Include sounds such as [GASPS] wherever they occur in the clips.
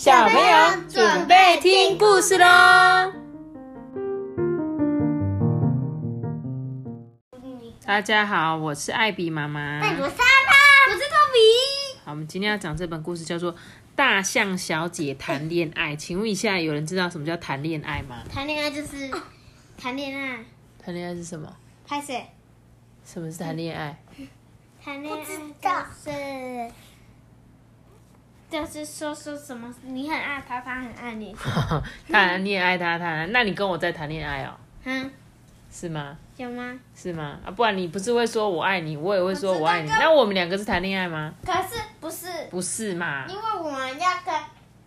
小朋友准备听故事喽！大家好，我是艾比妈妈。我是莎拉，我是托比。好，我们今天要讲这本故事叫做《大象小姐谈恋爱》。请问一下，有人知道什么叫谈恋爱吗？谈恋爱就是谈恋爱，谈恋爱是什么？拍谁？什么是谈恋爱？谈恋爱就是就是说说什么你很爱他，他很爱你。[LAUGHS] 他你也爱他他，那你跟我在谈恋爱哦？嗯，是吗？有吗？是吗？啊，不然你不是会说我爱你，我也会说我爱你。我那我们两个是谈恋爱吗？可是不是，不是嘛？因为我们要跟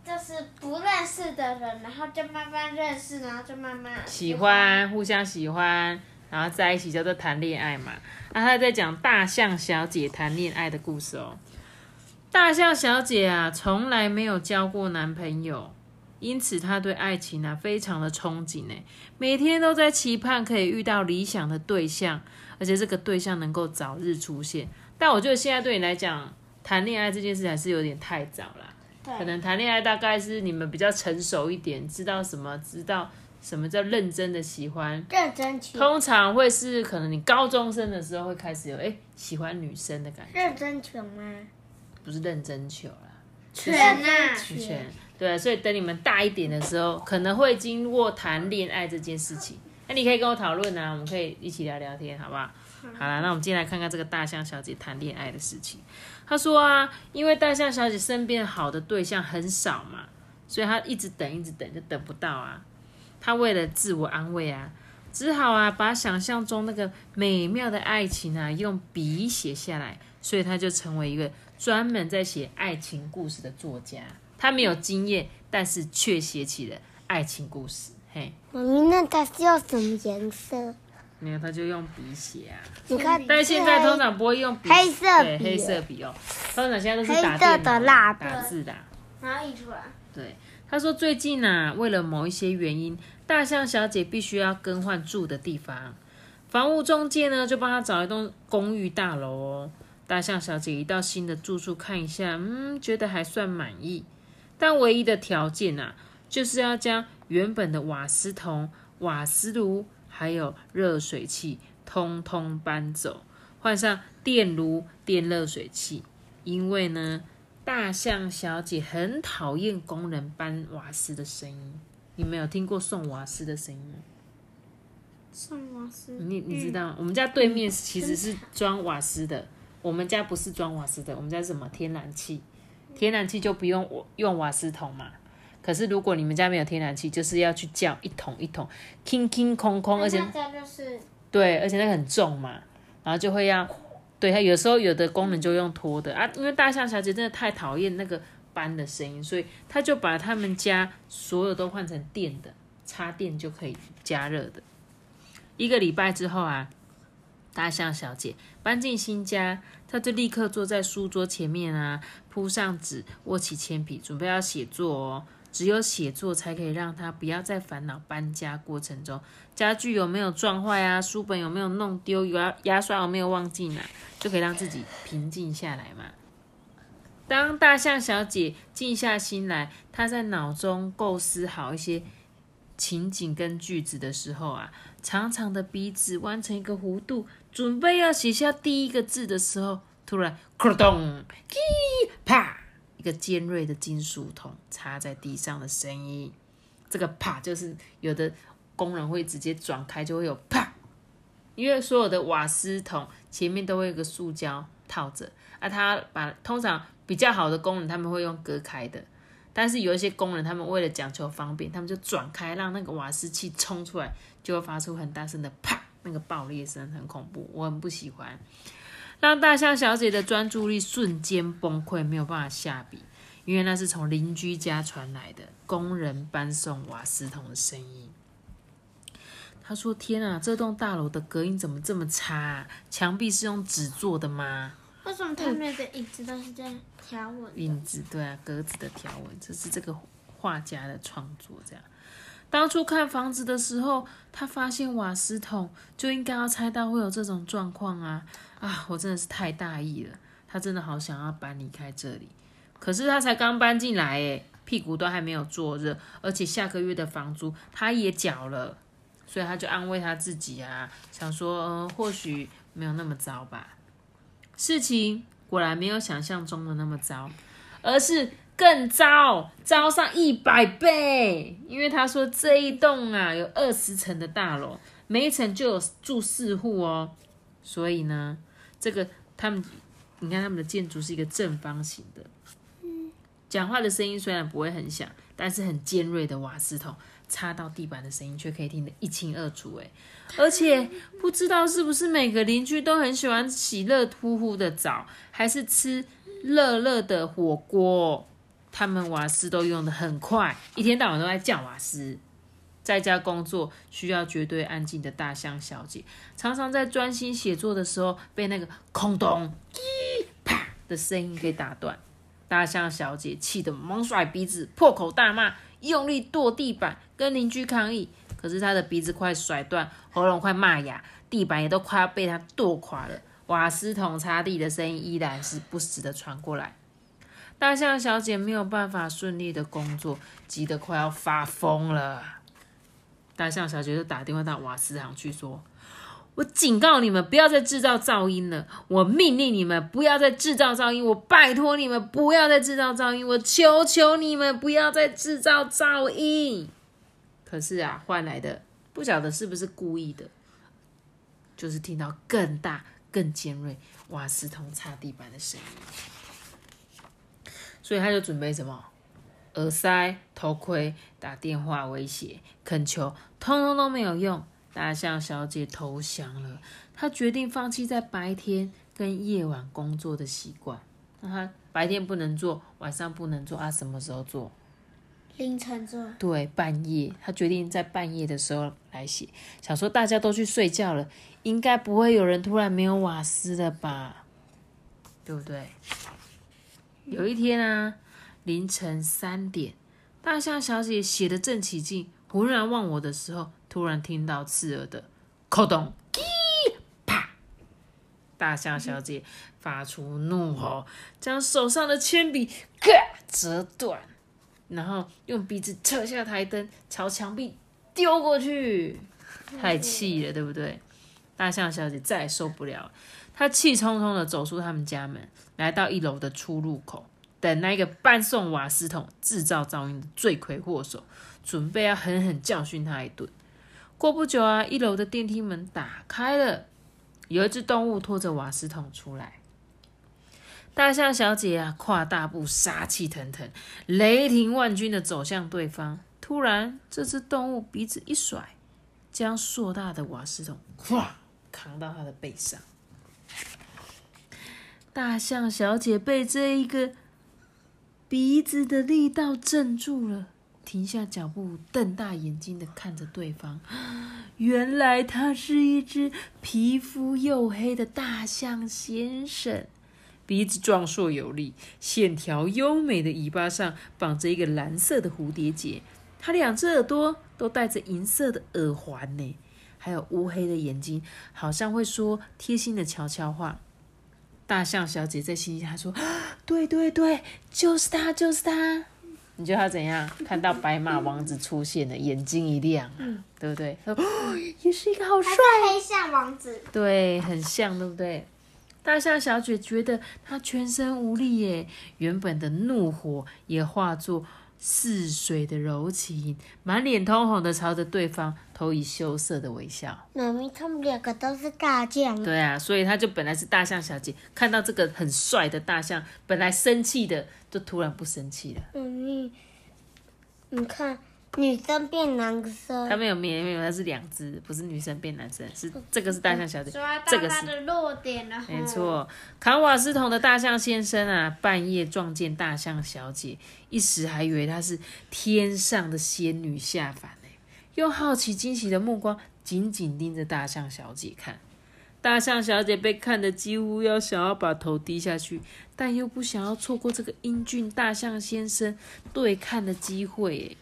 就是不认识的人，然后就慢慢认识，然后就慢慢喜。欢，互相喜欢，然后在一起叫做谈恋爱嘛。那他在讲大象小姐谈恋爱的故事哦。大象小姐啊，从来没有交过男朋友，因此她对爱情啊非常的憧憬呢，每天都在期盼可以遇到理想的对象，而且这个对象能够早日出现。但我觉得现在对你来讲，谈恋爱这件事还是有点太早啦。可，能谈恋爱大概是你们比较成熟一点，知道什么，知道什么叫认真的喜欢。认真求，通常会是可能你高中生的时候会开始有哎、诶喜欢女生的感觉，认真穷吗？不是认真求啦，全啊，全对，所以等你们大一点的时候，可能会经过谈恋爱这件事情。那你可以跟我讨论啊，我们可以一起聊聊天，好不好？好啦，那我们今天来看看这个大象小姐谈恋爱的事情。她说啊，因为大象小姐身边好的对象很少嘛，所以她一直等，一直等，就等不到啊。她为了自我安慰啊，只好啊把想象中那个美妙的爱情啊用笔写下来，所以她就成为一个专门在写爱情故事的作家。他没有经验，但是却写起了爱情故事。嘿，妈咪，那他是用什么颜色？没有，他就用笔写啊。你看，但是现在通常不会用笔，黑色笔黑色笔哦，通常现在都是打黑色电脑的蜡笔打字的啊。然后印出来。对，他说最近啊，为了某一些原因，大象小姐必须要更换住的地方，房屋中介呢就帮他找一栋公寓大楼哦。大象小姐一到新的住处看一下，嗯，觉得还算满意，但唯一的条件啊，就是要将原本的瓦斯桶、瓦斯炉还有热水器通通搬走，换上电炉、电热水器，因为呢。大象小姐很讨厌工人搬瓦斯的声音。你没有听过送瓦斯的声音吗？送瓦斯。你你知道吗？我们家对面其实是装瓦斯的，我们家不是装瓦斯的，我们家是什么天然气？天然气就不用我用瓦斯桶嘛。可是如果你们家没有天然气，就是要去叫一桶一桶，空空空空，而且大家就是对，而且那个很重嘛，然后就会要，对它有时候有的功能就用拖的啊，因为大象小姐真的太讨厌那个搬的声音，所以她就把他们家所有都换成电的，插电就可以加热的。一个礼拜之后啊，大象小姐搬进新家，她就立刻坐在书桌前面啊，铺上纸，握起铅笔，准备要写作哦。只有写作才可以让她不要再烦恼搬家过程中家具有没有撞坏啊，书本有没有弄丢，牙牙刷有没有忘记拿，就可以让自己平静下来嘛。当大象小姐静下心来，她在脑中构思好一些情景跟句子的时候啊，长长的鼻子弯成一个弧度，准备要写下第一个字的时候，突然咕咚，叽啪，一个尖锐的金属桶插在地上的声音。这个啪就是有的工人会直接转开，就会有啪，因为所有的瓦斯桶前面都会有个塑胶套着，啊，他把通常比较好的工人他们会用隔开的，但是有一些工人他们为了讲求方便，他们就转开，让那个瓦斯气冲出来，就会发出很大声的啪，那个爆裂声很恐怖，我很不喜欢，让大象小姐的专注力瞬间崩溃，没有办法下笔。因为那是从邻居家传来的工人搬送瓦斯桶的声音。她说：“天啊，这栋大楼的隔音怎么这么差、啊？墙壁是用纸做的吗？为什么他们的椅子都是这样条纹的？影子对啊，格子的条纹，这是这个画家的创作。这样，当初看房子的时候，他发现瓦斯桶就应该要猜到会有这种状况啊啊！我真的是太大意了，他真的好想要搬离开这里，可是他才刚搬进来诶，屁股都还没有坐热，而且下个月的房租他也缴了，所以他就安慰他自己啊，想说，呃，或许没有那么糟吧。事情果然没有想象中的那么糟，而是更糟，糟上一百倍。因为他说这一栋啊有二十层的大楼，每一层就有住四户哦，所以呢，这个他们，你看他们的建筑是一个正方形的。讲话的声音虽然不会很响，但是很尖锐的瓦斯桶插到地板的声音却可以听得一清二楚。哎，而且不知道是不是每个邻居都很喜欢洗热乎乎的澡，还是吃热热的火锅，他们瓦斯都用的很快，一天到晚都在叫瓦斯。在家工作需要绝对安静的大象小姐，常常在专心写作的时候被那个空洞啪的声音给打断。大象小姐气得猛甩鼻子，破口大骂，用力跺地板，跟邻居抗议。可是她的鼻子快甩断，喉咙快骂哑，地板也都快要被她跺垮了。瓦斯桶擦地的声音依然是不时的传过来。大象小姐没有办法顺利的工作，急得快要发疯了。大象小姐就打电话到瓦斯行去说。我警告你们，不要再制造噪音了！我命令你们不要再制造噪音！我拜托你们不要再制造噪音！我求求你们不要再制造噪音！可是啊，换来的不晓得是不是故意的，就是听到更大、更尖锐瓦斯桶擦地板的声音，所以他就准备什么耳塞、头盔、打电话威胁、恳求，通通都没有用。大象小姐投降了，她决定放弃在白天跟夜晚工作的习惯。那她白天不能做，晚上不能做啊？什么时候做？凌晨做。对，半夜。她决定在半夜的时候来写，想说大家都去睡觉了，应该不会有人突然没有瓦斯了吧？对不对？有一天啊，凌晨三点，大象小姐写的正起劲，忽然忘我的时候。突然听到刺耳的“扣咚”，啪！大象小姐发出怒吼，将手上的铅笔嘎折断，然后用鼻子扯下台灯，朝墙壁丢过去。太气了，对不对？大象小姐再也受不了，她气冲冲的走出他们家门，来到一楼的出入口，等那个搬送瓦斯桶、制造噪音的罪魁祸首，准备要狠狠教训他一顿。过不久啊，一楼的电梯门打开了，有一只动物拖着瓦斯桶出来。大象小姐啊，跨大步，杀气腾腾，雷霆万钧的走向对方。突然，这只动物鼻子一甩，将硕大的瓦斯桶咵扛到它的背上。大象小姐被这一个鼻子的力道镇住了。停下脚步，瞪大眼睛的看着对方。[GASPS] 原来他是一只皮肤黝黑的大象先生，鼻子壮硕有力，线条优美的尾巴上绑着一个蓝色的蝴蝶结。他两只耳朵都戴着银色的耳环呢，还有乌黑的眼睛，好像会说贴心的悄悄话。大象小姐在心里她说：“ [GASPS] 对对对，就是他，就是他。”你觉得他怎样？看到白马王子出现了，眼睛一亮，嗯，对不对？哦，[GASPS] 也是一个好帅，黑象王子，对，很像，对不对？大象小姐觉得她全身无力耶，原本的怒火也化作。似水的柔情，满脸通红的朝着对方投以羞涩的微笑。妈咪，他们两个都是大象。对啊，所以他就本来是大象小姐，看到这个很帅的大象，本来生气的，就突然不生气了。妈咪，你看。女生变男生，他没有没有没有，他是两只，不是女生变男生，是这个是大象小姐，这个是弱点了。没错，卡瓦斯桶的大象先生啊，半夜撞见大象小姐，一时还以为她是天上的仙女下凡呢，用好奇惊喜的目光紧紧盯着大象小姐看。大象小姐被看得几乎要想要把头低下去，但又不想要错过这个英俊大象先生对看的机会，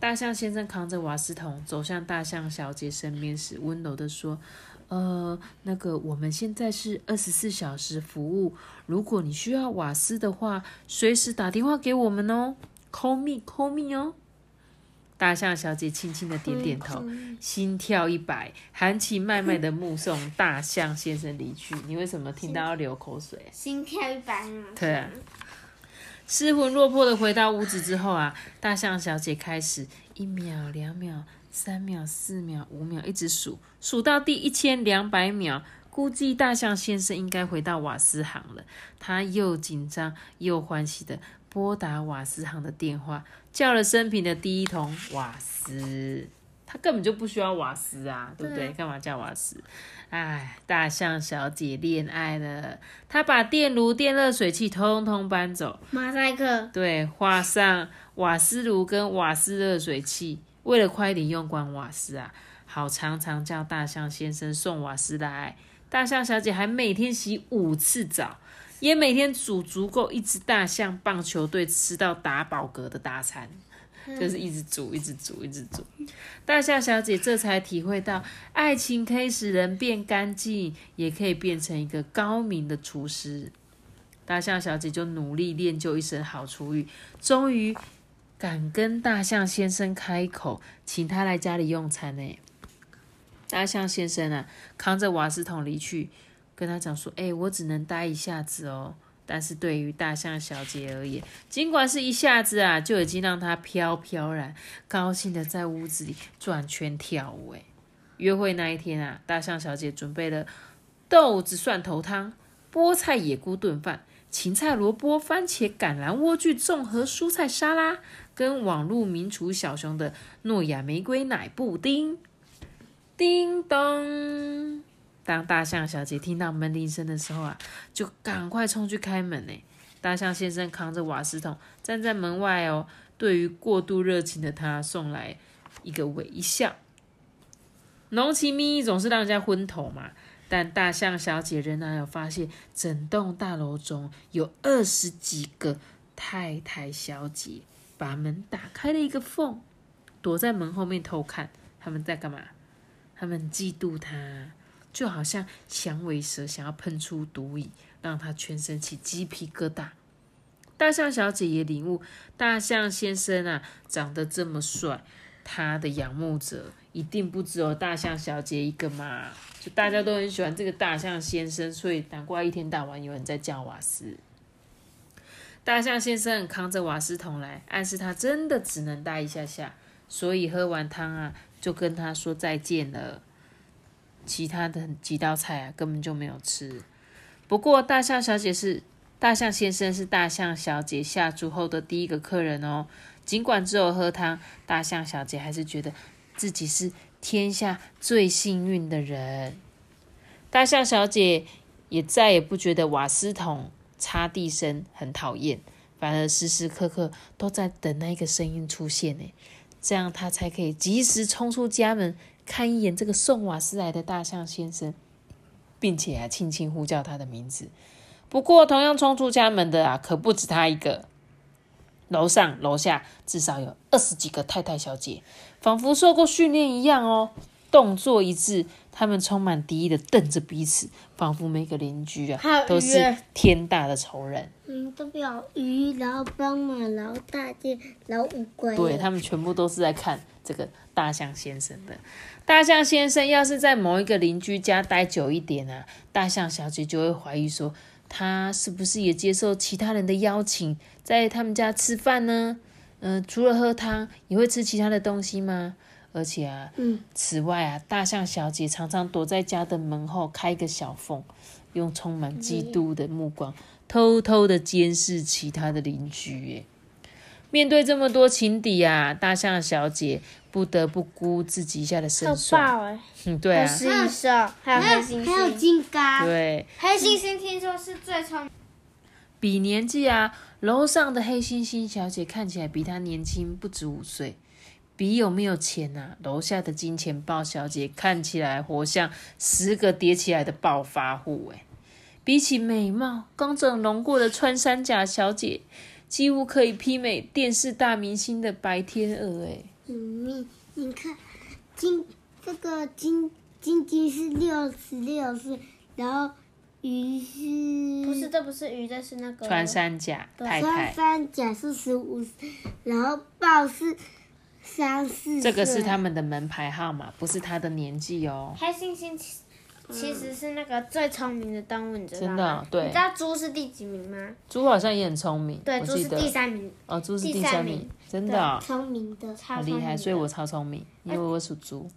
大象先生扛着瓦斯桶走向大象小姐身边时，温柔的说：“呃，那个，我们现在是二十四小时服务，如果你需要瓦斯的话，随时打电话给我们哦。，call me，call me 哦。大象小姐轻轻的点点头，心跳一百，含情脉脉的目送大象先生离去。你为什么听到要流口水？心跳一百？对啊。失魂落魄的回到屋子之后啊，大象小姐开始一秒、两秒、三秒、四秒、五秒，一直数，数到第一千两百秒，估计大象先生应该回到瓦斯行了。他又紧张又欢喜的拨打瓦斯行的电话。叫了生平的第一桶瓦斯，他根本就不需要瓦斯啊，对不对？干嘛叫瓦斯？哎，大象小姐恋爱了，她把电炉、电热水器通通搬走，马赛克。对，画上瓦斯炉跟瓦斯热水器。为了快点用光瓦斯啊，好常常叫大象先生送瓦斯来。大象小姐还每天洗五次澡。也每天煮足够一只大象棒球队吃到打饱嗝的大餐，就是一直煮，一直煮，一直煮。大象小姐这才体会到，爱情可以使人变干净，也可以变成一个高明的厨师。大象小姐就努力练就一身好厨艺，终于敢跟大象先生开口，请他来家里用餐呢。大象先生啊，扛着瓦斯桶离去。跟他讲说，哎，我只能待一下子哦。但是对于大象小姐而言，尽管是一下子啊，就已经让她飘飘然高兴的在屋子里转圈跳舞。哎，约会那一天啊，大象小姐准备了豆子蒜头汤、菠菜野菇炖饭、芹菜萝卜番茄橄榄莴苣综合蔬菜沙拉，跟网络名厨小熊的诺亚玫瑰奶布丁。叮咚。当大象小姐听到门铃声的时候啊，就赶快冲去开门呢。大象先生扛着瓦斯桶站在门外哦，对于过度热情的他送来一个微笑。浓情蜜意总是让人家昏头嘛，但大象小姐仍然有发现，整栋大楼中有二十几个太太小姐把门打开了一个缝，躲在门后面偷看。他们在干嘛？他们嫉妒他。就好像响尾蛇想要喷出毒液，让他全身起鸡皮疙瘩。大象小姐也领悟，大象先生啊，长得这么帅，他的仰慕者一定不只有大象小姐一个嘛。就大家都很喜欢这个大象先生，所以难怪一天到晚有人在叫瓦斯。大象先生扛着瓦斯桶来，暗示他真的只能待一下下，所以喝完汤啊，就跟他说再见了。其他的几道菜啊，根本就没有吃。不过大象小姐是大象先生是大象小姐下注后的第一个客人哦。尽管只有喝汤，大象小姐还是觉得自己是天下最幸运的人。大象小姐也再也不觉得瓦斯桶擦地声很讨厌，反而时时刻刻都在等那个声音出现呢，这样她才可以及时冲出家门。看一眼这个送瓦斯来的大象先生，并且还轻轻呼叫他的名字。不过，同样冲出家门的啊，可不止他一个。楼上楼下至少有二十几个太太小姐，仿佛受过训练一样哦，动作一致。他们充满敌意的瞪着彼此，仿佛每个邻居啊都是天大的仇人。嗯，都表鱼，然后斑马，然后大件，然后乌龟。对他们全部都是在看这个大象先生的。大象先生要是在某一个邻居家待久一点啊，大象小姐就会怀疑说，他是不是也接受其他人的邀请，在他们家吃饭呢？嗯，除了喝汤，也会吃其他的东西吗？而且啊，嗯，此外啊，大象小姐常常躲在家的门后开个小缝，用充满嫉妒的目光偷偷的监视其他的邻居。哎。面对这么多情敌啊，大象小姐不得不估自己一下的胜算。嗯，对啊。还有狮还有黑猩猩，还有金刚。对，黑猩猩听说是最聪明。比年纪啊，楼上的黑猩猩小姐看起来比她年轻不止五岁。比有没有钱呐？楼下的金钱豹小姐看起来活像十个叠起来的暴发户。哎，比起美貌刚整容过的穿山甲小姐。几乎可以媲美电视大明星的白天鹅哎！你你看，金这个金金金是六十六岁，然后鱼是不是这不是鱼，这是那个穿山甲太穿，山甲是十五，然后豹是三四。这个是他们的门牌号码，不是他的年纪哦。黑猩猩其其实是那个最聪明的动物，你知道吗？真的哦对你知道猪是第几名吗？猪好像也很聪明，对，猪是得第三名，哦，猪是第第三三名名，真的哦聪明的，超好厉害，明所以我超聪明，因为我属猪。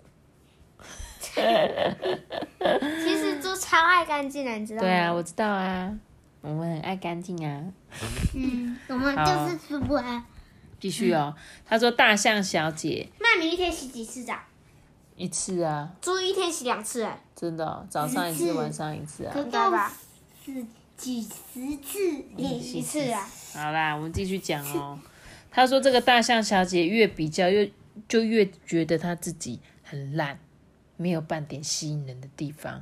[LAUGHS] 其实猪超爱干净的，你知道吗？对啊，我知道啊，我们很爱干净啊。嗯，我们就是猪啊。继续哦，他说大象小姐那你一天洗几次澡？一次啊，猪一天洗两次，哎，真的哦、早上一次，晚上一次啊。可应该吧？是几十次一次啊。好啦，我们继续讲哦。他说这个大象小姐越比较越就越觉得她自己很烂，没有半点吸引人的地方。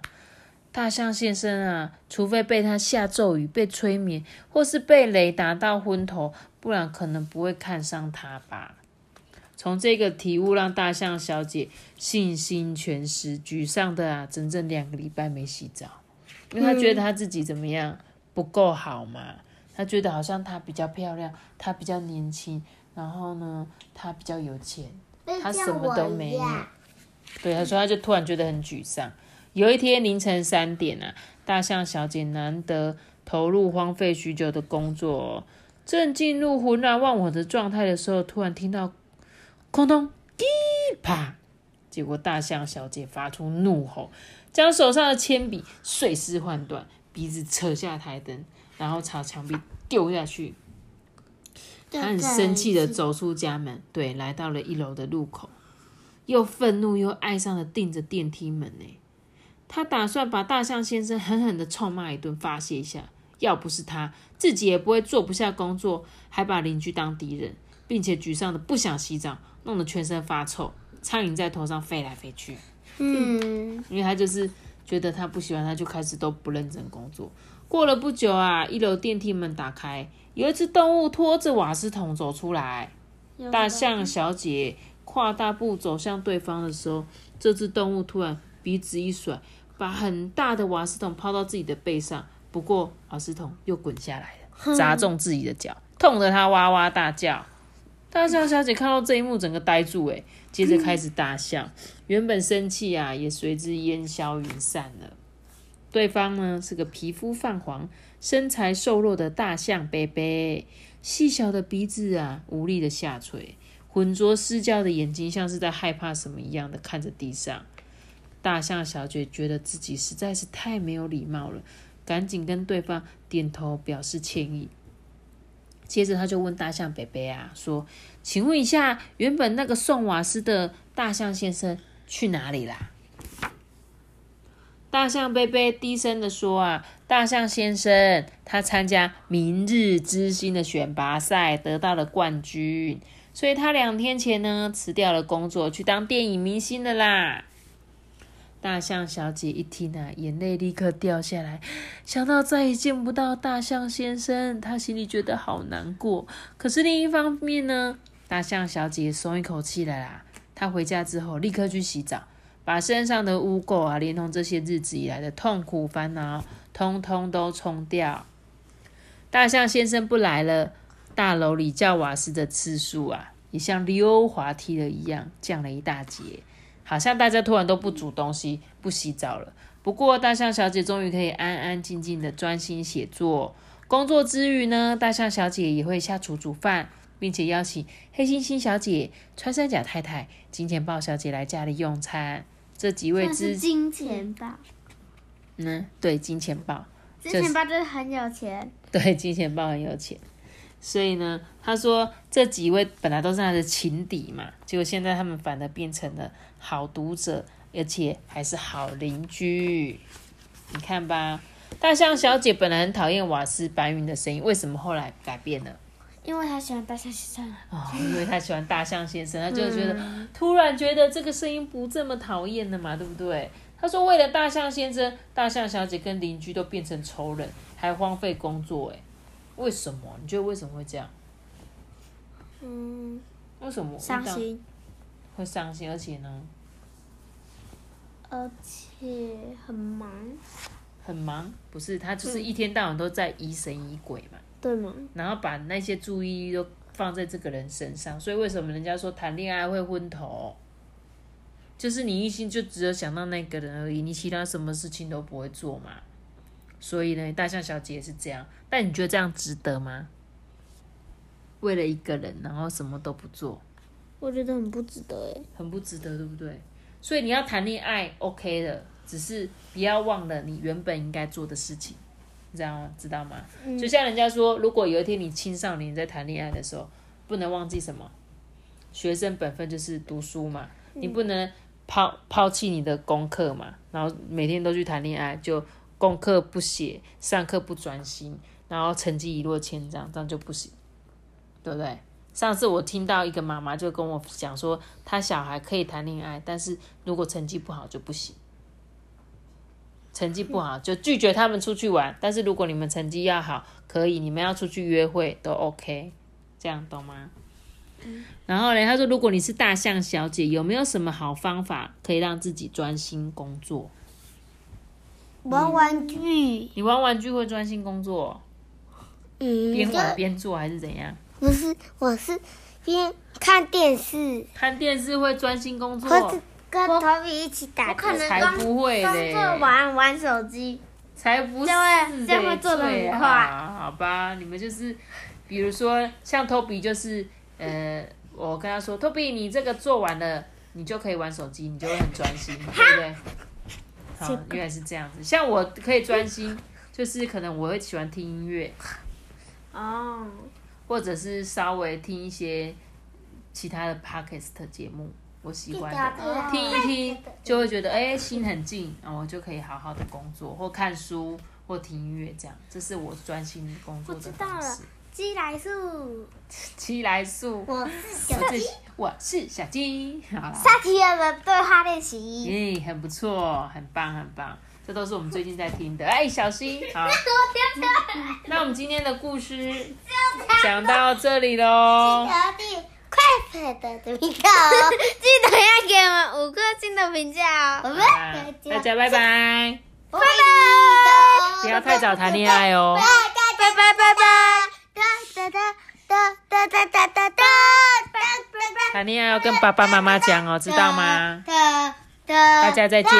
大象先生啊，除非被他下咒语、被催眠，或是被雷打到昏头，不然可能不会看上他吧。从这个体悟让大象小姐信心全失，沮丧的啊，整整两个礼拜没洗澡，因为她觉得她自己怎么样不够好嘛。她觉得好像她比较漂亮，她比较年轻，然后呢，她比较有钱，她什么都没有。对，她说她就突然觉得很沮丧。有一天凌晨三点啊，大象小姐难得投入荒废许久的工作哦、正进入浑然忘我的状态的时候，突然听到空咚滴啪，结果大象小姐发出怒吼，将手上的铅笔碎尸换断，鼻子扯下台灯，然后朝墙壁丢下去。他很生气的走出家门，对，来到了一楼的路口，又愤怒又爱上的盯着电梯门呢。他打算把大象先生狠狠的臭骂一顿，发泄一下。要不是他，自己也不会做不下工作，还把邻居当敌人，并且沮丧的不想洗澡，弄得全身发臭，苍蝇在头上飞来飞去。嗯，因为他就是觉得他不喜欢，他就开始都不认真工作。过了不久啊，一楼电梯门打开，有一只动物拖着瓦斯桶走出来。大象小姐跨大步走向对方的时候，这只动物突然鼻子一甩，把很大的瓦斯桶抛到自己的背上。不过瓦斯桶又滚下来了，[LAUGHS] 砸中自己的脚，痛得他哇哇大叫。大象小姐看到这一幕，整个呆住，诶，接着开始大笑。原本生气啊，也随之烟消云散了。对方呢是个皮肤泛黄、身材瘦弱的大象贝贝，细小的鼻子啊无力的下垂，浑浊失焦的眼睛像是在害怕什么一样的看着地上。大象小姐觉得自己实在是太没有礼貌了，赶紧跟对方点头表示歉意。接着他就问大象贝贝啊说：“请问一下，原本那个送瓦斯的大象先生去哪里啦？”大象贝贝低声的说：“啊，大象先生，他参加明日之星的选拔赛，得到了冠军，所以他两天前呢辞掉了工作，去当电影明星的啦。”大象小姐一听啊，眼泪立刻掉下来，想到再也见不到大象先生，她心里觉得好难过。可是另一方面呢，大象小姐松一口气了啦。她回家之后，立刻去洗澡。把身上的污垢啊，连同这些日子以来的痛苦烦恼，通通都冲掉。大象先生不来了，大楼里叫瓦斯的次数啊，也像溜滑梯了一样降了一大截，好像大家突然都不煮东西、不洗澡了。不过，大象小姐终于可以安安静静的专心写作。工作之余呢，大象小姐也会下厨煮饭，并且邀请黑猩猩小姐、穿山甲太太、金钱豹小姐来家里用餐。这几位之金钱豹，嗯，对，金钱豹，金钱豹就是很有钱，对，金钱豹很有钱，所以呢，他说这几位本来都是他的情敌嘛，结果现在他们反而变成了好读者，而且还是好邻居。你看吧，大象小姐本来很讨厌瓦斯白云的声音，为什么后来改变了？因为他喜欢大象先生。哦，因为他喜欢大象先生，他就觉得、突然觉得这个声音不这么讨厌了嘛，对不对？他说为了大象先生，大象小姐跟邻居都变成仇人，还荒废工作，哎，为什么？你觉得为什么会这样？嗯，为什么伤心，会伤心？而且呢，而且很忙。很忙，不是他就是一天到晚都在疑神疑鬼嘛，对吗？然后把那些注意力都放在这个人身上，所以为什么人家说谈恋爱会昏头？就是你一心就只有想到那个人而已，你其他什么事情都不会做嘛。所以呢，大象小姐也是这样，但你觉得这样值得吗？为了一个人，然后什么都不做，我觉得很不值得哎。很不值得，对不对？所以你要谈恋爱，OK 的，只是不要忘了你原本应该做的事情，你知道吗？知道吗？就像人家说，如果有一天你青少年在谈恋爱的时候，不能忘记什么？学生本分就是读书嘛，你不能抛抛弃你的功课嘛，然后每天都去谈恋爱，就功课不写，上课不专心，然后成绩一落千丈，这样就不行，对不对？上次我听到一个妈妈就跟我讲说，她小孩可以谈恋爱，但是如果成绩不好就不行。成绩不好就拒绝他们出去玩，但是如果你们成绩要好，可以，你们要出去约会都 OK，这样懂吗？然后呢，他说，如果你是大象小姐，有没有什么好方法可以让自己专心工作？玩玩具，你玩玩具会专心工作，嗯，边玩边做还是怎样？不是，我是边看电视，看电视会专心工作？跟托比一起打我可能才刚不会嘞刚做完玩手机，才不是这样这样会做的很快好好吧？你们就是，比如说像 Toby 就是，呃，我跟他说，Toby 你这个做完了，你就可以玩手机，你就会很专心，对不对？好，原来是这样子。像我可以专心，就是可能我会喜欢听音乐，哦，或者是稍微听一些其他的 podcast 节目，我喜欢的。听一听就会觉得哎、心很静，然后我就可以好好的工作或看书或听音乐这样，这是我专心工作的方式。鸡来素，鸡来素，我是小鸡。我是小鸡，好了，萨提尔的对话练习。耶、很不错，很棒很棒，这都是我们最近在听的。哎，小心，好，那我们今天的故事讲。到这里喽。小弟快乐的频道哦，[LAUGHS] 记得要给我们五颗星的评价哦。我们啊大家拜拜，拜拜，不要太早谈恋爱哦。拜拜拜拜，哒哒哒哒哒哒哒哒哒，谈恋爱要跟爸爸妈妈讲哦，知道吗？大家再见。